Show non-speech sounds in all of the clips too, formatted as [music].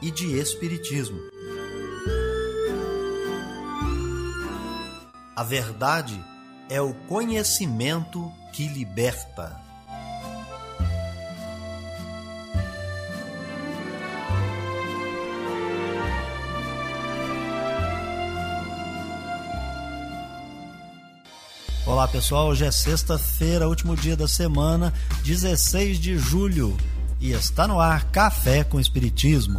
e de espiritismo. A verdade é o conhecimento que liberta. Olá pessoal, hoje é sexta-feira, último dia da semana, 16 de julho, e está no ar Café com Espiritismo.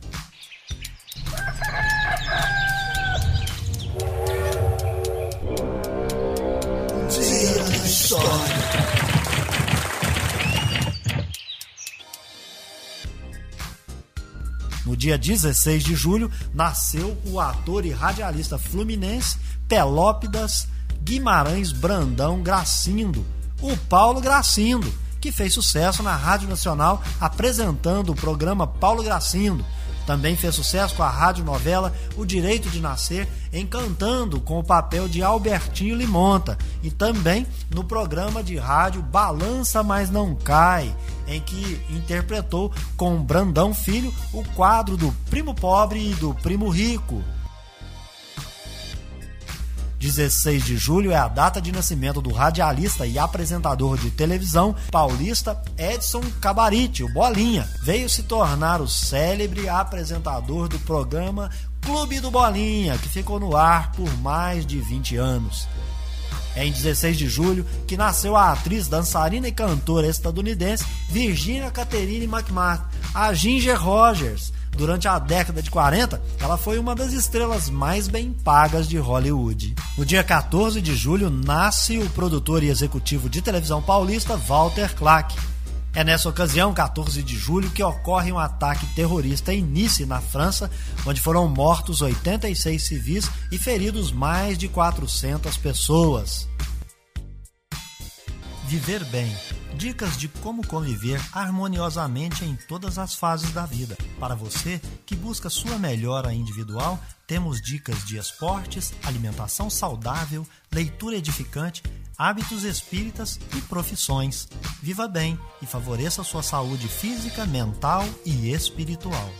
Dia 16 de julho, nasceu o ator e radialista fluminense Pelópidas Guimarães Brandão Gracindo, o Paulo Gracindo, que fez sucesso na Rádio Nacional apresentando o programa Paulo Gracindo. Também fez sucesso com a radionovela O Direito de Nascer, encantando com o papel de Albertinho Limonta, e também no programa de rádio Balança Mas Não Cai, em que interpretou com Brandão Filho o quadro do Primo Pobre e do Primo Rico. 16 de julho é a data de nascimento do radialista e apresentador de televisão paulista Edson Cabarite, o Bolinha. Veio se tornar o célebre apresentador do programa Clube do Bolinha, que ficou no ar por mais de 20 anos. É em 16 de julho que nasceu a atriz, dançarina e cantora estadunidense Virginia Catherine McMahon, a Ginger Rogers. Durante a década de 40, ela foi uma das estrelas mais bem pagas de Hollywood. No dia 14 de julho, nasce o produtor e executivo de televisão paulista Walter Clark. É nessa ocasião, 14 de julho, que ocorre um ataque terrorista em Nice, na França, onde foram mortos 86 civis e feridos mais de 400 pessoas. Viver bem. Dicas de como conviver harmoniosamente em todas as fases da vida. Para você que busca sua melhora individual, temos dicas de esportes, alimentação saudável, leitura edificante, hábitos espíritas e profissões. Viva bem e favoreça sua saúde física, mental e espiritual.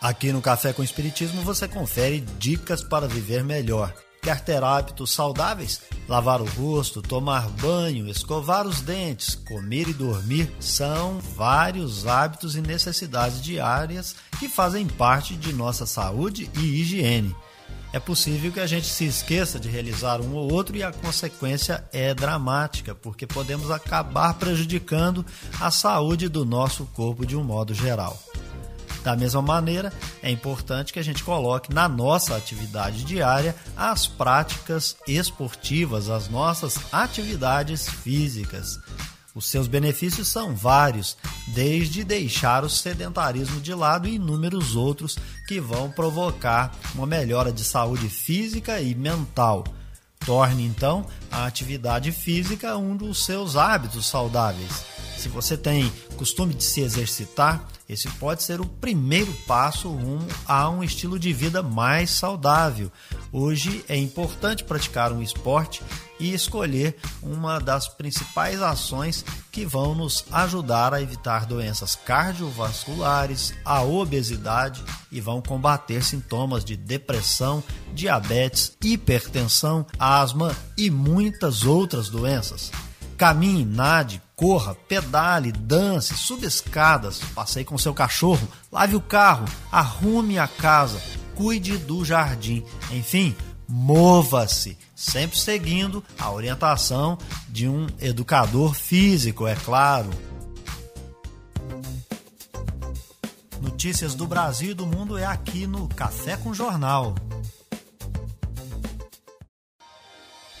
Aqui no Café com Espiritismo você confere dicas para viver melhor. Ter hábitos saudáveis? Lavar o rosto, tomar banho, escovar os dentes, comer e dormir são vários hábitos e necessidades diárias que fazem parte de nossa saúde e higiene. É possível que a gente se esqueça de realizar um ou outro e a consequência é dramática, porque podemos acabar prejudicando a saúde do nosso corpo de um modo geral. Da mesma maneira, é importante que a gente coloque na nossa atividade diária as práticas esportivas, as nossas atividades físicas. Os seus benefícios são vários, desde deixar o sedentarismo de lado e inúmeros outros que vão provocar uma melhora de saúde física e mental. Torne então a atividade física um dos seus hábitos saudáveis. Se você tem costume de se exercitar, esse pode ser o primeiro passo rumo a um estilo de vida mais saudável. Hoje é importante praticar um esporte e escolher uma das principais ações que vão nos ajudar a evitar doenças cardiovasculares, a obesidade e vão combater sintomas de depressão, diabetes, hipertensão, asma e muitas outras doenças. Caminhe, nade, corra, pedale, dance, suba escadas, passeie com seu cachorro, lave o carro, arrume a casa, cuide do jardim, enfim, mova-se, sempre seguindo a orientação de um educador físico, é claro. notícias do Brasil e do mundo é aqui no Café com Jornal.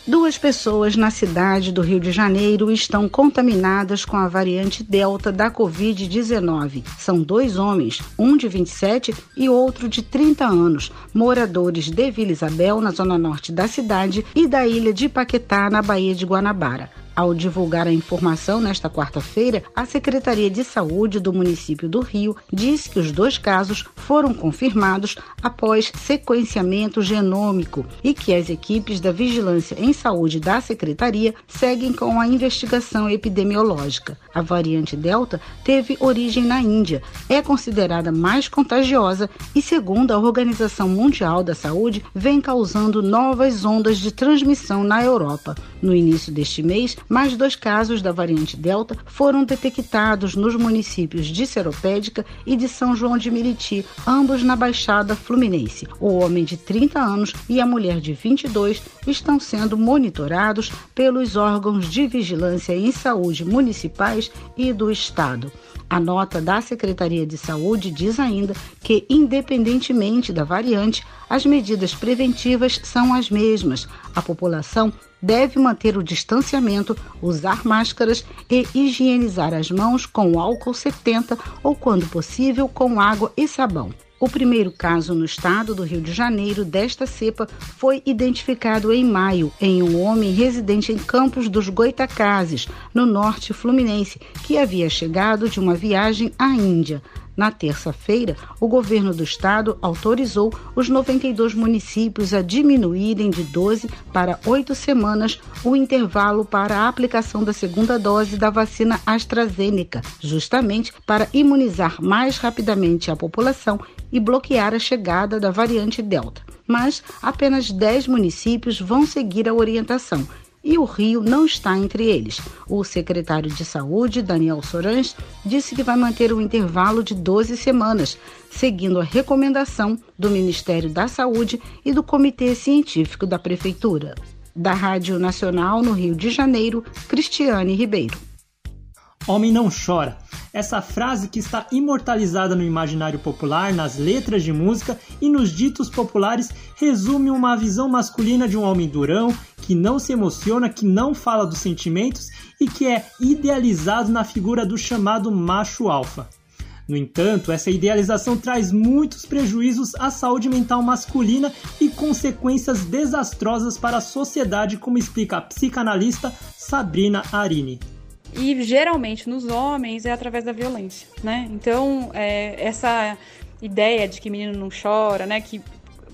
Duas pessoas na cidade do Rio de Janeiro estão contaminadas com a variante Delta da Covid-19. São dois homens, um de 27 e outro de 30 anos, moradores de Vila Isabel, na zona norte da cidade, e da ilha de Paquetá, na Baía de Guanabara. Ao divulgar a informação nesta quarta-feira, a Secretaria de Saúde do município do Rio disse que os dois casos foram confirmados após sequenciamento genômico e que as equipes da Vigilância em Saúde da Secretaria seguem com a investigação epidemiológica. A variante Delta teve origem na Índia, é considerada mais contagiosa e, segundo a Organização Mundial da Saúde, vem causando novas ondas de transmissão na Europa. No início deste mês, mais dois casos da variante Delta foram detectados nos municípios de Seropédica e de São João de Meriti, ambos na Baixada Fluminense. O homem de 30 anos e a mulher de 22 estão sendo monitorados pelos órgãos de vigilância em saúde municipais e do Estado. A nota da Secretaria de Saúde diz ainda que, independentemente da variante, as medidas preventivas são as mesmas. A população deve manter o distanciamento, usar máscaras e higienizar as mãos com álcool 70 ou, quando possível, com água e sabão. O primeiro caso no estado do Rio de Janeiro desta cepa foi identificado em maio em um homem residente em Campos dos Goitacazes, no norte fluminense, que havia chegado de uma viagem à Índia. Na terça-feira, o governo do estado autorizou os 92 municípios a diminuírem de 12 para 8 semanas o intervalo para a aplicação da segunda dose da vacina AstraZeneca, justamente para imunizar mais rapidamente a população e bloquear a chegada da variante Delta. Mas apenas 10 municípios vão seguir a orientação e o Rio não está entre eles. O secretário de Saúde, Daniel Sorans, disse que vai manter um intervalo de 12 semanas, seguindo a recomendação do Ministério da Saúde e do Comitê Científico da Prefeitura. Da Rádio Nacional no Rio de Janeiro, Cristiane Ribeiro. Homem não chora. Essa frase que está imortalizada no imaginário popular, nas letras de música e nos ditos populares resume uma visão masculina de um homem durão, que não se emociona, que não fala dos sentimentos e que é idealizado na figura do chamado macho alfa. No entanto, essa idealização traz muitos prejuízos à saúde mental masculina e consequências desastrosas para a sociedade, como explica a psicanalista Sabrina Arini. E geralmente nos homens é através da violência, né? Então, é, essa ideia de que menino não chora, né? Que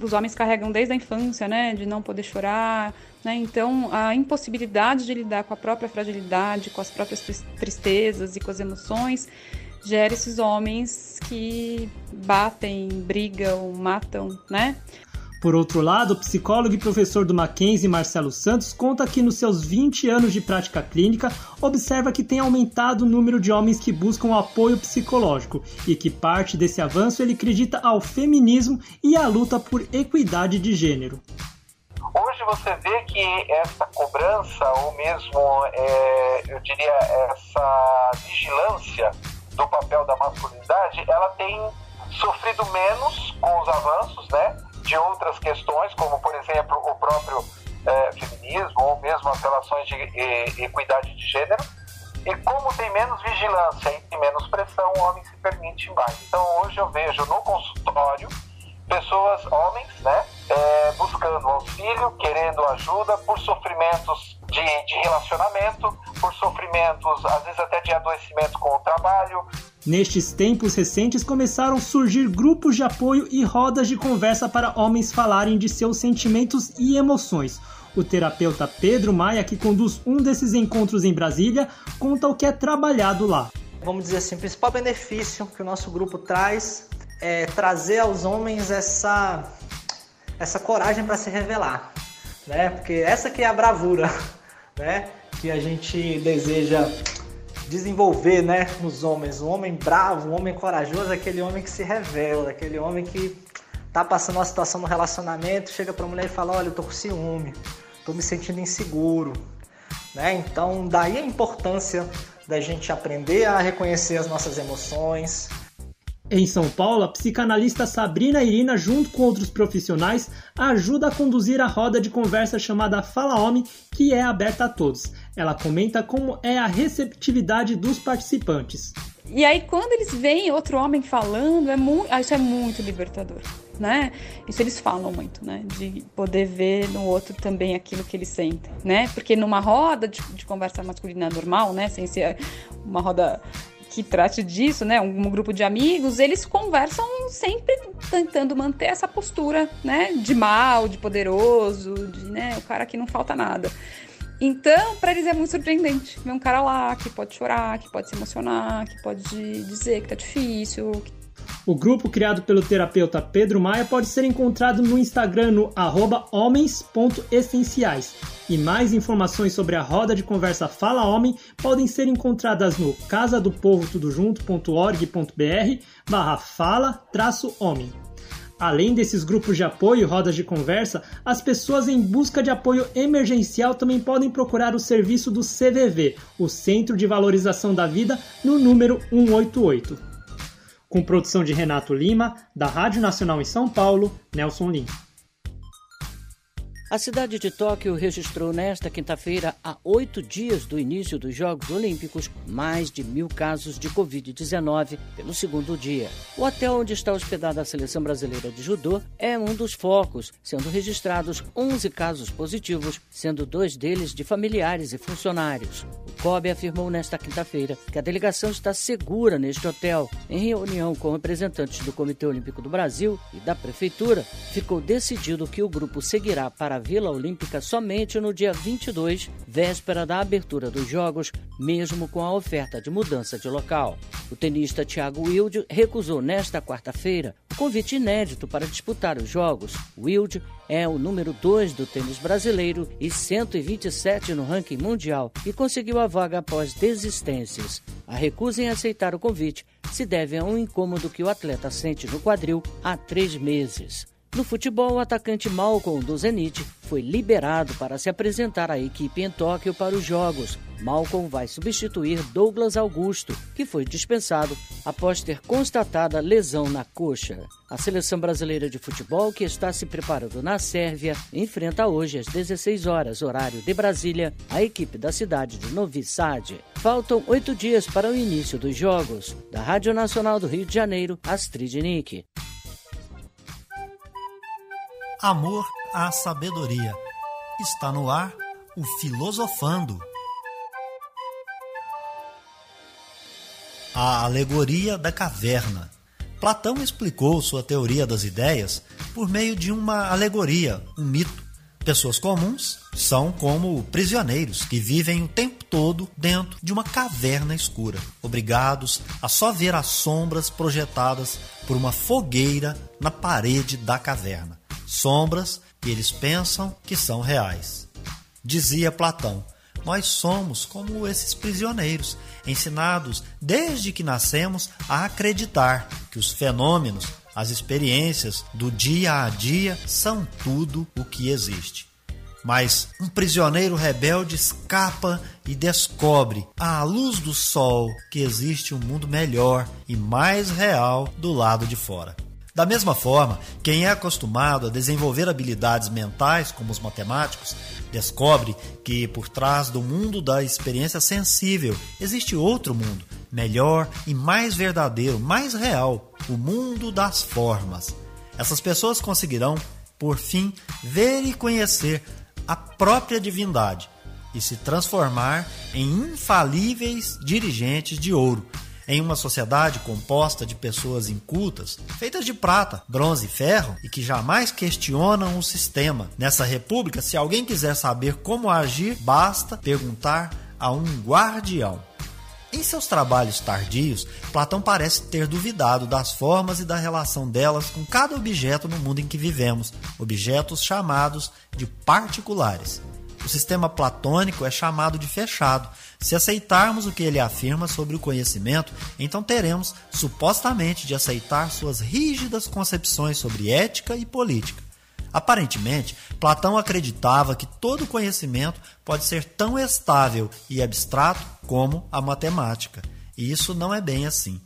os homens carregam desde a infância, né? De não poder chorar, né? Então, a impossibilidade de lidar com a própria fragilidade, com as próprias tristezas e com as emoções, gera esses homens que batem, brigam, matam, né? Por outro lado, o psicólogo e professor do Mackenzie, Marcelo Santos, conta que nos seus 20 anos de prática clínica, observa que tem aumentado o número de homens que buscam apoio psicológico e que parte desse avanço ele acredita ao feminismo e à luta por equidade de gênero. Hoje você vê que essa cobrança, ou mesmo, é, eu diria, essa vigilância do papel da masculinidade, ela tem sofrido menos com os avanços, né? de outras questões, como, por exemplo, o próprio é, feminismo ou mesmo as relações de e, equidade de gênero. E como tem menos vigilância e menos pressão, o homem se permite mais. Então, hoje eu vejo no consultório pessoas, homens, né, é, buscando auxílio, querendo ajuda por sofrimentos de, de relacionamento, por sofrimentos, às vezes até de adoecimento com o trabalho, Nestes tempos recentes começaram a surgir grupos de apoio e rodas de conversa para homens falarem de seus sentimentos e emoções. O terapeuta Pedro Maia, que conduz um desses encontros em Brasília, conta o que é trabalhado lá. Vamos dizer assim, o principal benefício que o nosso grupo traz é trazer aos homens essa, essa coragem para se revelar, né? Porque essa que é a bravura, [laughs] né? Que a gente deseja desenvolver né, nos homens. Um homem bravo, um homem corajoso, aquele homem que se revela, aquele homem que tá passando uma situação no relacionamento, chega pra mulher e fala, olha, eu tô com ciúme, tô me sentindo inseguro. Né? Então daí a importância da gente aprender a reconhecer as nossas emoções. Em São Paulo, a psicanalista Sabrina Irina, junto com outros profissionais, ajuda a conduzir a roda de conversa chamada Fala Homem, que é aberta a todos. Ela comenta como é a receptividade dos participantes. E aí, quando eles veem outro homem falando, é ah, isso é muito libertador, né? Isso eles falam muito, né? De poder ver no outro também aquilo que eles sentem, né? Porque numa roda de, de conversa masculina normal, né? Sem ser uma roda que trate disso, né, um, grupo de amigos, eles conversam sempre tentando manter essa postura, né, de mal, de poderoso, de, né, o cara que não falta nada. Então, para eles é muito surpreendente ver um cara lá que pode chorar, que pode se emocionar, que pode dizer que tá difícil, que o grupo criado pelo terapeuta Pedro Maia pode ser encontrado no Instagram no homens.essenciais. E mais informações sobre a roda de conversa Fala Homem podem ser encontradas no casadopovotudojunto.org.br barra fala homem. Além desses grupos de apoio e rodas de conversa, as pessoas em busca de apoio emergencial também podem procurar o serviço do CVV, o Centro de Valorização da Vida, no número 188 com produção de Renato Lima, da Rádio Nacional em São Paulo, Nelson Lima. A cidade de Tóquio registrou nesta quinta-feira, a oito dias do início dos Jogos Olímpicos, mais de mil casos de Covid-19 pelo segundo dia. O hotel onde está hospedada a seleção brasileira de judô é um dos focos, sendo registrados 11 casos positivos, sendo dois deles de familiares e funcionários. O COB afirmou nesta quinta-feira que a delegação está segura neste hotel. Em reunião com representantes do Comitê Olímpico do Brasil e da Prefeitura, ficou decidido que o grupo seguirá para Vila Olímpica somente no dia 22, véspera da abertura dos Jogos, mesmo com a oferta de mudança de local. O tenista Thiago Wilde recusou nesta quarta-feira o convite inédito para disputar os Jogos. Wilde é o número 2 do tênis brasileiro e 127 no ranking mundial e conseguiu a vaga após desistências. A recusa em aceitar o convite se deve a um incômodo que o atleta sente no quadril há três meses. No futebol, o atacante Malcolm do Zenit foi liberado para se apresentar à equipe em Tóquio para os Jogos. Malcolm vai substituir Douglas Augusto, que foi dispensado após ter constatada lesão na coxa. A seleção brasileira de futebol, que está se preparando na Sérvia, enfrenta hoje às 16 horas, horário de Brasília, a equipe da cidade de Novi Sad. Faltam oito dias para o início dos Jogos. Da Rádio Nacional do Rio de Janeiro, Astrid Nick. Amor à sabedoria. Está no ar o Filosofando. A alegoria da caverna. Platão explicou sua teoria das ideias por meio de uma alegoria, um mito. Pessoas comuns são como prisioneiros que vivem o tempo todo dentro de uma caverna escura, obrigados a só ver as sombras projetadas por uma fogueira na parede da caverna sombras que eles pensam que são reais. Dizia Platão: Nós somos como esses prisioneiros, ensinados desde que nascemos a acreditar que os fenômenos, as experiências do dia a dia são tudo o que existe. Mas um prisioneiro rebelde escapa e descobre, à luz do sol, que existe um mundo melhor e mais real do lado de fora. Da mesma forma, quem é acostumado a desenvolver habilidades mentais, como os matemáticos, descobre que por trás do mundo da experiência sensível existe outro mundo, melhor e mais verdadeiro, mais real, o mundo das formas. Essas pessoas conseguirão, por fim, ver e conhecer a própria divindade e se transformar em infalíveis dirigentes de ouro em uma sociedade composta de pessoas incultas, feitas de prata, bronze e ferro e que jamais questionam o sistema. Nessa república, se alguém quiser saber como agir, basta perguntar a um guardião. Em seus trabalhos tardios, Platão parece ter duvidado das formas e da relação delas com cada objeto no mundo em que vivemos, objetos chamados de particulares. O sistema platônico é chamado de fechado, se aceitarmos o que ele afirma sobre o conhecimento, então teremos supostamente de aceitar suas rígidas concepções sobre ética e política. Aparentemente, Platão acreditava que todo conhecimento pode ser tão estável e abstrato como a matemática. E isso não é bem assim.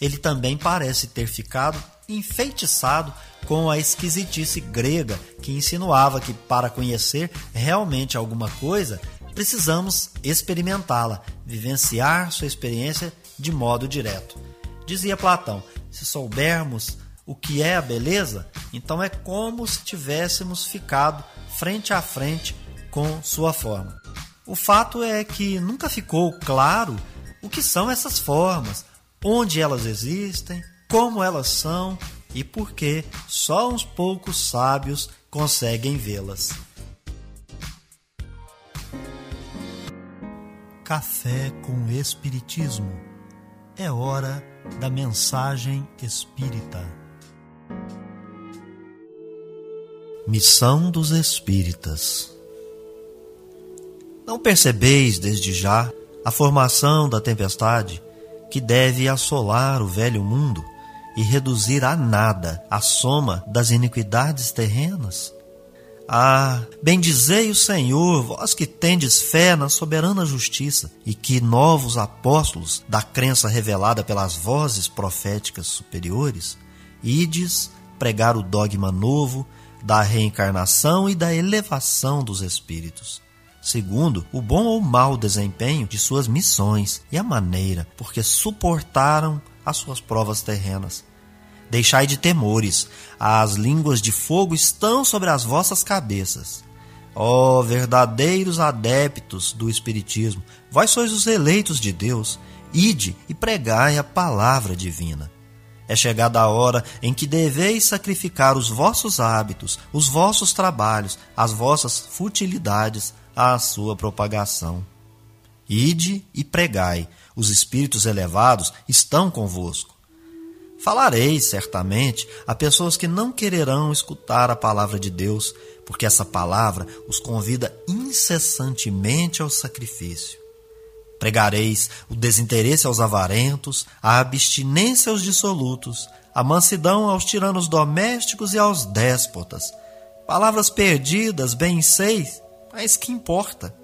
ele também parece ter ficado enfeitiçado com a esquisitice grega que insinuava que para conhecer realmente alguma coisa precisamos experimentá-la, vivenciar sua experiência de modo direto. Dizia Platão: se soubermos o que é a beleza, então é como se tivéssemos ficado frente a frente com sua forma. O fato é que nunca ficou claro o que são essas formas, onde elas existem, como elas são e por que só uns poucos sábios conseguem vê-las. Café com Espiritismo. É hora da mensagem espírita. Missão dos Espíritas. Não percebeis desde já a formação da tempestade que deve assolar o velho mundo e reduzir a nada a soma das iniquidades terrenas? Ah, bendizei o Senhor, vós que tendes fé na soberana justiça e que novos apóstolos da crença revelada pelas vozes proféticas superiores, ides pregar o dogma novo da reencarnação e da elevação dos espíritos segundo o bom ou mau desempenho de suas missões e a maneira porque suportaram as suas provas terrenas. Deixai de temores, as línguas de fogo estão sobre as vossas cabeças. Ó oh, verdadeiros adeptos do Espiritismo, vós sois os eleitos de Deus, ide e pregai a palavra divina. É chegada a hora em que deveis sacrificar os vossos hábitos, os vossos trabalhos, as vossas futilidades, à sua propagação. Ide e pregai, os espíritos elevados estão convosco. Falareis, certamente, a pessoas que não quererão escutar a palavra de Deus, porque essa palavra os convida incessantemente ao sacrifício. Pregareis o desinteresse aos avarentos, a abstinência aos dissolutos, a mansidão aos tiranos domésticos e aos déspotas. Palavras perdidas, bem seis, mas que importa?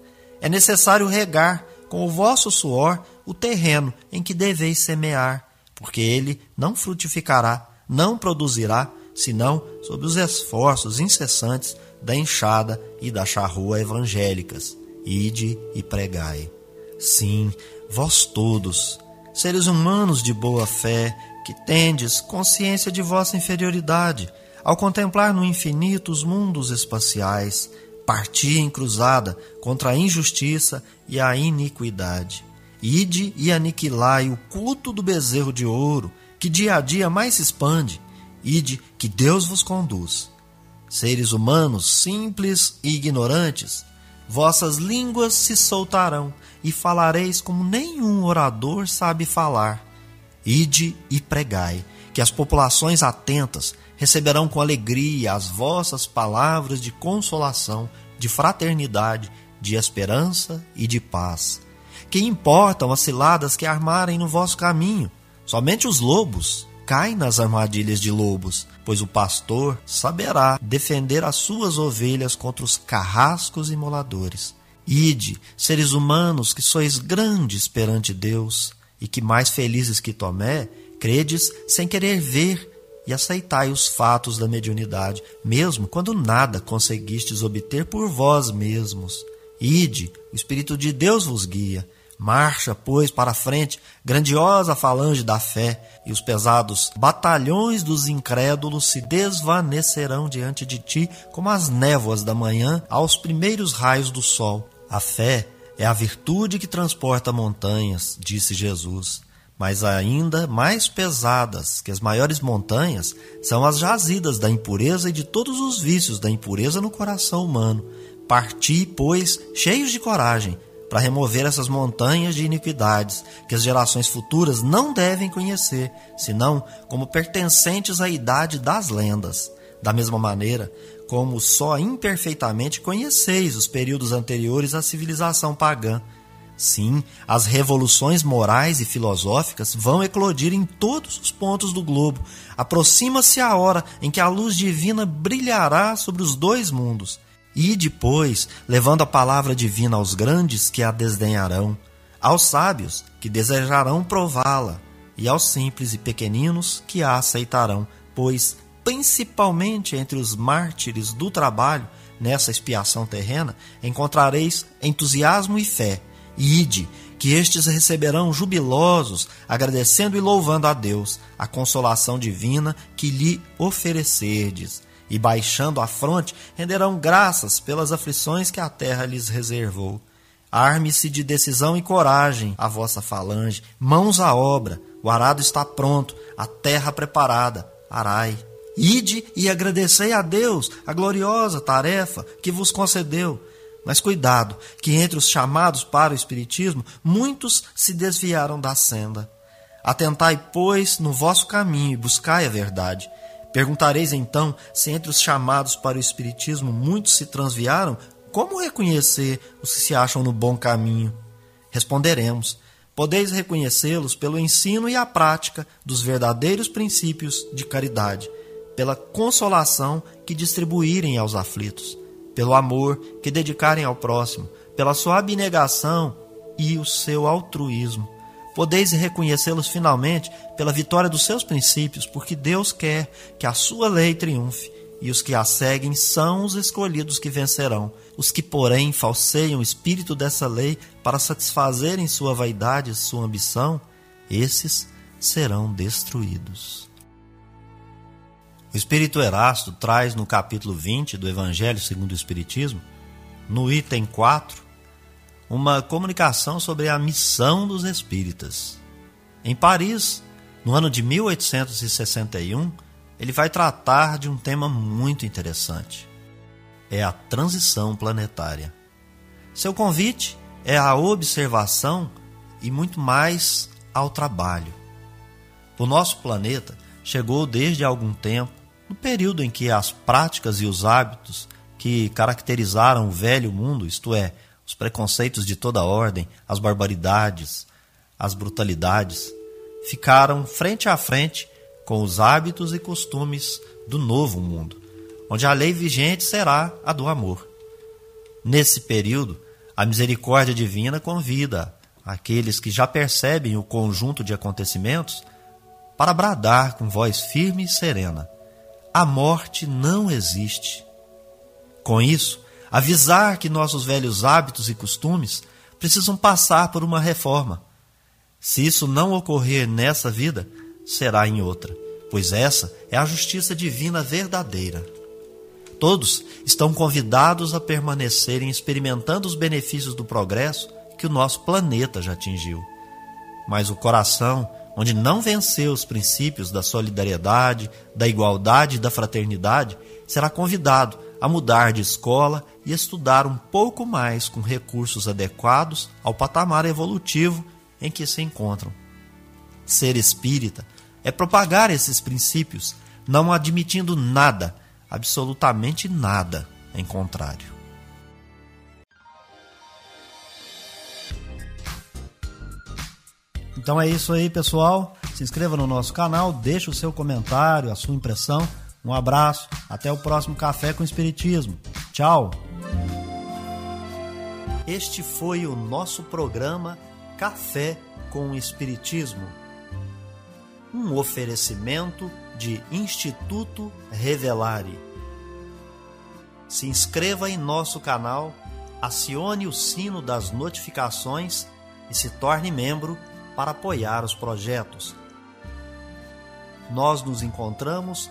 É necessário regar com o vosso suor o terreno em que deveis semear, porque ele não frutificará, não produzirá, senão sob os esforços incessantes da enxada e da charrua evangélicas. Ide e pregai. Sim, vós todos, seres humanos de boa fé, que tendes consciência de vossa inferioridade, ao contemplar no infinito os mundos espaciais, parti em cruzada contra a injustiça e a iniquidade. Ide e aniquilai o culto do bezerro de ouro, que dia a dia mais se expande. Ide que Deus vos conduz. Seres humanos simples e ignorantes, vossas línguas se soltarão e falareis como nenhum orador sabe falar. Ide e pregai, que as populações atentas receberão com alegria as vossas palavras de consolação, de fraternidade, de esperança e de paz. Que importam as ciladas que armarem no vosso caminho? Somente os lobos caem nas armadilhas de lobos, pois o pastor saberá defender as suas ovelhas contra os carrascos e moladores. Ide, seres humanos que sois grandes perante Deus, e que mais felizes que Tomé, credes sem querer ver e aceitai os fatos da mediunidade, mesmo quando nada conseguistes obter por vós mesmos. Ide, o Espírito de Deus vos guia. Marcha, pois, para a frente, grandiosa falange da fé, e os pesados batalhões dos incrédulos se desvanecerão diante de ti como as névoas da manhã aos primeiros raios do sol. A fé é a virtude que transporta montanhas, disse Jesus mas ainda mais pesadas que as maiores montanhas são as jazidas da impureza e de todos os vícios da impureza no coração humano. Parti, pois, cheios de coragem, para remover essas montanhas de iniquidades que as gerações futuras não devem conhecer, senão como pertencentes à idade das lendas. Da mesma maneira, como só imperfeitamente conheceis os períodos anteriores à civilização pagã, Sim, as revoluções morais e filosóficas vão eclodir em todos os pontos do globo. Aproxima-se a hora em que a luz divina brilhará sobre os dois mundos. E depois, levando a palavra divina aos grandes que a desdenharão, aos sábios que desejarão prová-la, e aos simples e pequeninos que a aceitarão, pois, principalmente entre os mártires do trabalho, nessa expiação terrena, encontrareis entusiasmo e fé. E ide, que estes receberão jubilosos, agradecendo e louvando a Deus a consolação divina que lhe oferecerdes, e baixando a fronte, renderão graças pelas aflições que a terra lhes reservou. Arme-se de decisão e coragem a vossa falange, mãos à obra, o arado está pronto, a terra preparada, arai. Ide e agradecei a Deus a gloriosa tarefa que vos concedeu mas cuidado, que entre os chamados para o Espiritismo, muitos se desviaram da senda. Atentai, pois, no vosso caminho e buscai a verdade. Perguntareis então se entre os chamados para o Espiritismo muitos se transviaram, como reconhecer os que se acham no bom caminho? Responderemos: podeis reconhecê-los pelo ensino e a prática dos verdadeiros princípios de caridade, pela consolação que distribuírem aos aflitos pelo amor que dedicarem ao próximo, pela sua abnegação e o seu altruísmo. Podeis reconhecê-los finalmente pela vitória dos seus princípios, porque Deus quer que a sua lei triunfe, e os que a seguem são os escolhidos que vencerão. Os que, porém, falseiam o espírito dessa lei para satisfazerem sua vaidade e sua ambição, esses serão destruídos. O Espírito Erasto traz no capítulo 20 do Evangelho segundo o Espiritismo, no item 4, uma comunicação sobre a missão dos espíritas. Em Paris, no ano de 1861, ele vai tratar de um tema muito interessante. É a transição planetária. Seu convite é a observação e muito mais ao trabalho. O nosso planeta chegou desde algum tempo no período em que as práticas e os hábitos que caracterizaram o velho mundo, isto é, os preconceitos de toda ordem, as barbaridades, as brutalidades, ficaram frente a frente com os hábitos e costumes do novo mundo, onde a lei vigente será a do amor. Nesse período, a misericórdia divina convida aqueles que já percebem o conjunto de acontecimentos para bradar com voz firme e serena: a morte não existe. Com isso, avisar que nossos velhos hábitos e costumes precisam passar por uma reforma. Se isso não ocorrer nessa vida, será em outra, pois essa é a justiça divina verdadeira. Todos estão convidados a permanecerem experimentando os benefícios do progresso que o nosso planeta já atingiu. Mas o coração onde não venceu os princípios da solidariedade, da igualdade e da fraternidade, será convidado a mudar de escola e estudar um pouco mais com recursos adequados ao patamar evolutivo em que se encontram. Ser espírita é propagar esses princípios, não admitindo nada, absolutamente nada, em contrário. Então é isso aí, pessoal. Se inscreva no nosso canal, deixe o seu comentário, a sua impressão. Um abraço, até o próximo Café com Espiritismo. Tchau! Este foi o nosso programa Café com Espiritismo. Um oferecimento de Instituto Revelare. Se inscreva em nosso canal, acione o sino das notificações e se torne membro para apoiar os projetos. Nós nos encontramos